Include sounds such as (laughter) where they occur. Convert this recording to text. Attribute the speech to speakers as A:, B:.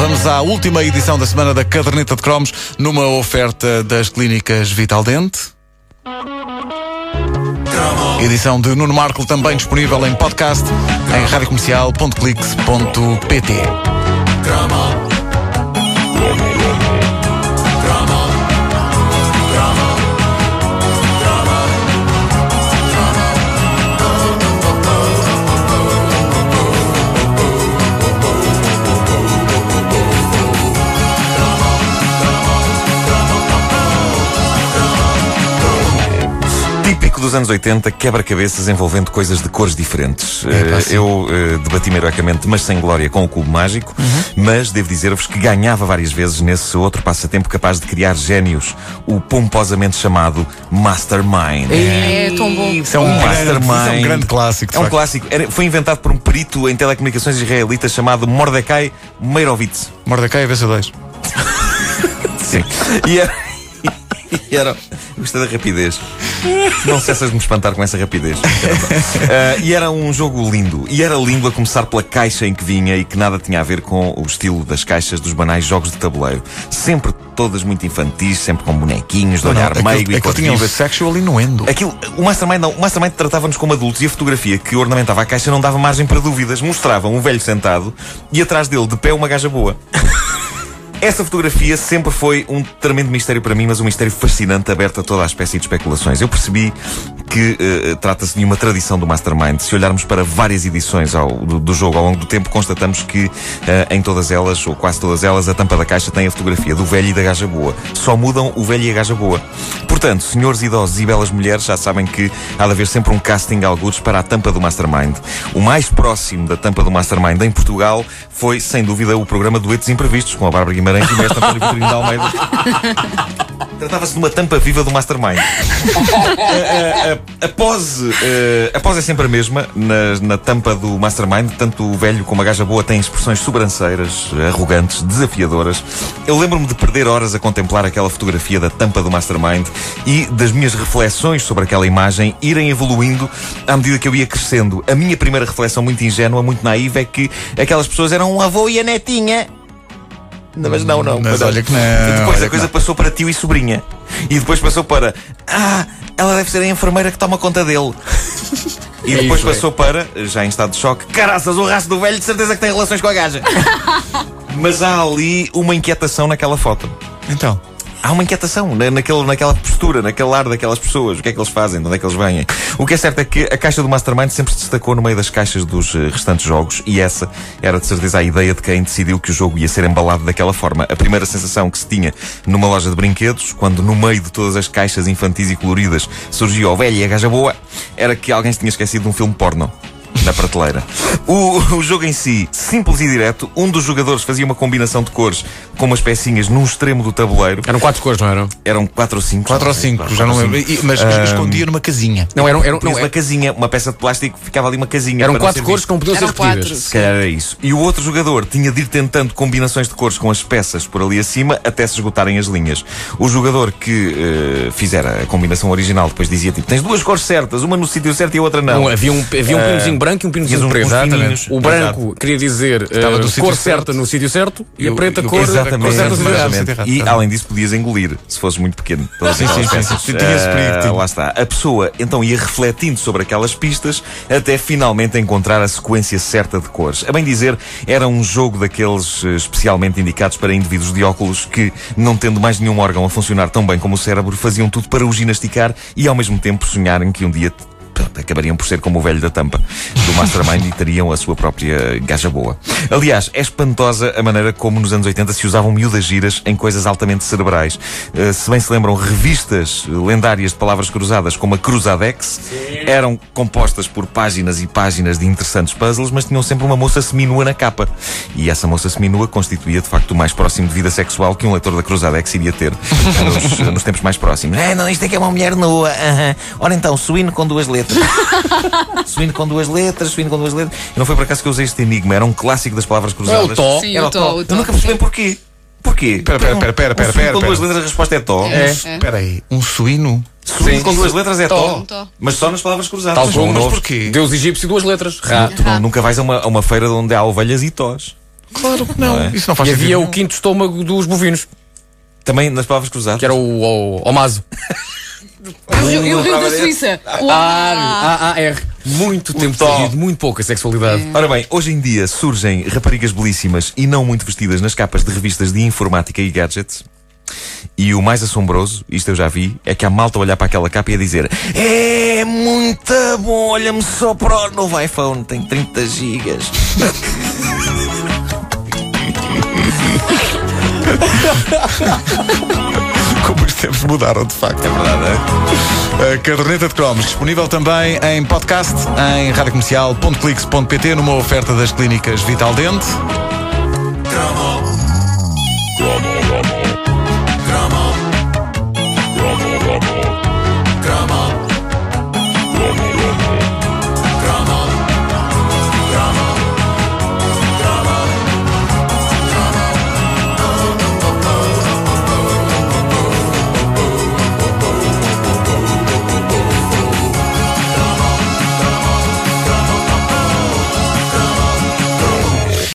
A: Vamos à última edição da semana da Caderneta de Cromos, numa oferta das clínicas Vital Dente. Edição de Nuno Marco, também disponível em podcast em radiocomercial.clix.pt.
B: dos anos 80, quebra-cabeças envolvendo coisas de cores diferentes. Eh, eu eh, debati-me heroicamente, mas sem glória, com o cubo mágico, mas devo dizer-vos que ganhava várias vezes nesse outro passatempo capaz de criar génios, o pomposamente chamado Mastermind.
C: É tão bom.
A: Isso é um, grande,
B: Mastermind.
A: é um grande clássico.
B: É um
A: facto.
B: clássico. Era- foi inventado por um perito em telecomunicações israelita chamado Mordecai Meirovitz.
A: Mordecai VC2. (laughs)
B: Sim. E era. (laughs) E era. Gostei da rapidez. Não cessas de me espantar com essa rapidez. Ah, e era um jogo lindo. E era lindo a começar pela caixa em que vinha e que nada tinha a ver com o estilo das caixas dos banais jogos de tabuleiro. Sempre todas muito infantis, sempre com bonequinhos, de olhar
A: Aquilo-
B: meigo e
A: aquilo tinha um sexual inuendo.
B: Aquilo, o Mastermind não, o Mastermind tratava-nos como adultos e a fotografia que ornamentava a caixa não dava margem para dúvidas. Mostrava um velho sentado e atrás dele, de pé, uma gaja boa. Essa fotografia sempre foi um tremendo mistério para mim, mas um mistério fascinante, aberto a toda a espécie de especulações. Eu percebi que eh, trata-se de uma tradição do Mastermind. Se olharmos para várias edições ao- do, do jogo ao longo do tempo, constatamos que eh, em todas elas, ou quase todas elas, a tampa da caixa tem a fotografia do velho e da gaja boa. Só mudam o velho e a gaja boa. Portanto, senhores idosos e belas mulheres já sabem que há de haver sempre um casting algures para a tampa do Mastermind. O mais próximo da tampa do Mastermind em Portugal foi, sem dúvida, o programa Duetos Imprevistos, com a Bárbara Guimarães e o mestre António Vitorino de Almeida. Tratava-se de uma tampa viva do Mastermind. a, a- a pose, eh, a pose é sempre a mesma na, na tampa do Mastermind. Tanto o velho como a gaja boa têm expressões sobranceiras, arrogantes, desafiadoras. Eu lembro-me de perder horas a contemplar aquela fotografia da tampa do Mastermind e das minhas reflexões sobre aquela imagem irem evoluindo à medida que eu ia crescendo. A minha primeira reflexão, muito ingênua, muito naiva, é que aquelas pessoas eram um avô e a netinha. Não, mas não, não.
A: Mas olha que não,
B: E depois
A: olha
B: a
A: que
B: coisa passou para tio e sobrinha. E depois passou para. Ah, ela deve ser a enfermeira que toma conta dele. (laughs) E depois
C: isso, é.
B: passou para, já em estado de choque, caraças, o rastro do velho de certeza que tem relações com a gaja. (laughs) Mas há ali uma inquietação naquela foto.
A: Então.
B: Há uma inquietação na, naquele, naquela postura, naquele ar daquelas pessoas. O que é que eles fazem? De onde é que eles vêm? O que é certo é que a caixa do Mastermind sempre se destacou no meio das caixas dos eh, restantes jogos e essa era de certeza a ideia de quem decidiu que o jogo ia ser embalado daquela forma. A primeira sensação que se tinha numa loja de brinquedos, quando no meio de todas as caixas infantis e coloridas surgiu o velho e a gaja boa, era que alguém se tinha esquecido de um filme porno. Na prateleira. O, o jogo em si, simples e direto, um dos jogadores fazia uma combinação de cores com umas pecinhas num extremo do tabuleiro.
C: Eram quatro cores, não eram?
B: Eram quatro ou cinco.
A: 4 ou 5, já não lembro. Mas escondia numa casinha.
C: Não, eram, eram, não,
B: uma casinha, uma peça de plástico, ficava ali uma casinha.
C: eram quatro cores
B: visto.
C: que não podiam ser
D: Eram quatro.
C: repetidas.
B: Se calhar era isso. E o outro jogador tinha de ir tentando combinações de cores com as peças por ali acima até se esgotarem as linhas. O jogador que eh, fizera a combinação original depois dizia tipo: tens duas cores certas, uma no sítio certo e a outra não.
C: Não, havia um, havia um pinozinho branco e um pinozinho
B: um-
C: preto.
B: pininhos.
C: O branco queria dizer
A: sítio
C: cor certa no sítio certo e,
A: E
C: a preta
A: e o-
C: cor,
B: Exatamente.
C: cor certa no sítio errado.
B: exatamente.
A: errado,
B: E além disso, podias engolir se fosses muito pequeno. Todas (laughs)
A: Sim, sim, sim, sim. Tinha.
B: Lá está. A pessoa então ia refletindo sobre aquelas pistas até finalmente encontrar a sequência certa de cores. A bem dizer, era um jogo daqueles eh, especialmente indicados para indivíduos de óculos que, não tendo mais nenhum órgão a funcionar tão bem como o cérebro, faziam tudo para o ginasticar e ao mesmo tempo sonharem que um dia acabariam por ser como o velho da tampa do Mastermind e teriam a sua própria gaja boa. Aliás, é espantosa a maneira como nos anos 80 se usavam miúdas giras em coisas altamente cerebrais. Uh, se bem se lembram, revistas lendárias de palavras cruzadas como a Cruzadex eram compostas por páginas e páginas de interessantes puzzles, mas tinham sempre uma moça seminua na capa. E essa moça seminua constituía de facto o mais próximo de vida sexual que um leitor da Cruzadex iria ter (laughs) nos, nos tempos mais próximos. É, não, isto é que é uma mulher nua. aham. Ora então, suíno com duas letras. (laughs) suíno com duas letras, suíno com duas letras. E não foi por acaso que eu usei este enigma, era um clássico das palavras cruzadas.
C: É o tó.
D: Sim,
B: Era
D: o tó.
B: Eu nunca percebi porquê. Porquê?
A: Espera, espera, espera,
B: Um suíno
A: espera,
B: com duas letras, a resposta é tó.
C: É.
A: Espera aí, um suíno?
B: Suíno com duas letras é tó. Mas só nas palavras cruzadas.
C: Tal
B: Mas
C: como
A: Mas porquê?
C: Deus egípcio, duas letras. Ra.
B: Tu nunca vais a uma, a uma feira onde há ovelhas e tós.
A: Claro que não.
B: É?
A: Isso não faz
C: E
A: sentido
C: havia o quinto estômago dos bovinos,
B: Também nas palavras cruzadas.
C: que era o, o.
D: E o (laughs) Rio- e o Rio da Suíça. Uau!
C: A-A-R. Muito tempo perdido, muito pouca sexualidade.
B: Ora bem, hoje em dia surgem raparigas belíssimas e não muito vestidas nas capas de revistas de informática e gadgets. E o mais assombroso, isto eu já vi, é que há malta a olhar para aquela capa e a dizer É muito bom, olha-me só para o novo iPhone, tem 30 gigas. (laughs) (laughs)
A: Como os tempos mudaram, de facto.
B: É verdade. É?
A: A caderneta de cromos, disponível também em podcast, em radiocomercial.clix.pt, numa oferta das clínicas Vital Dente.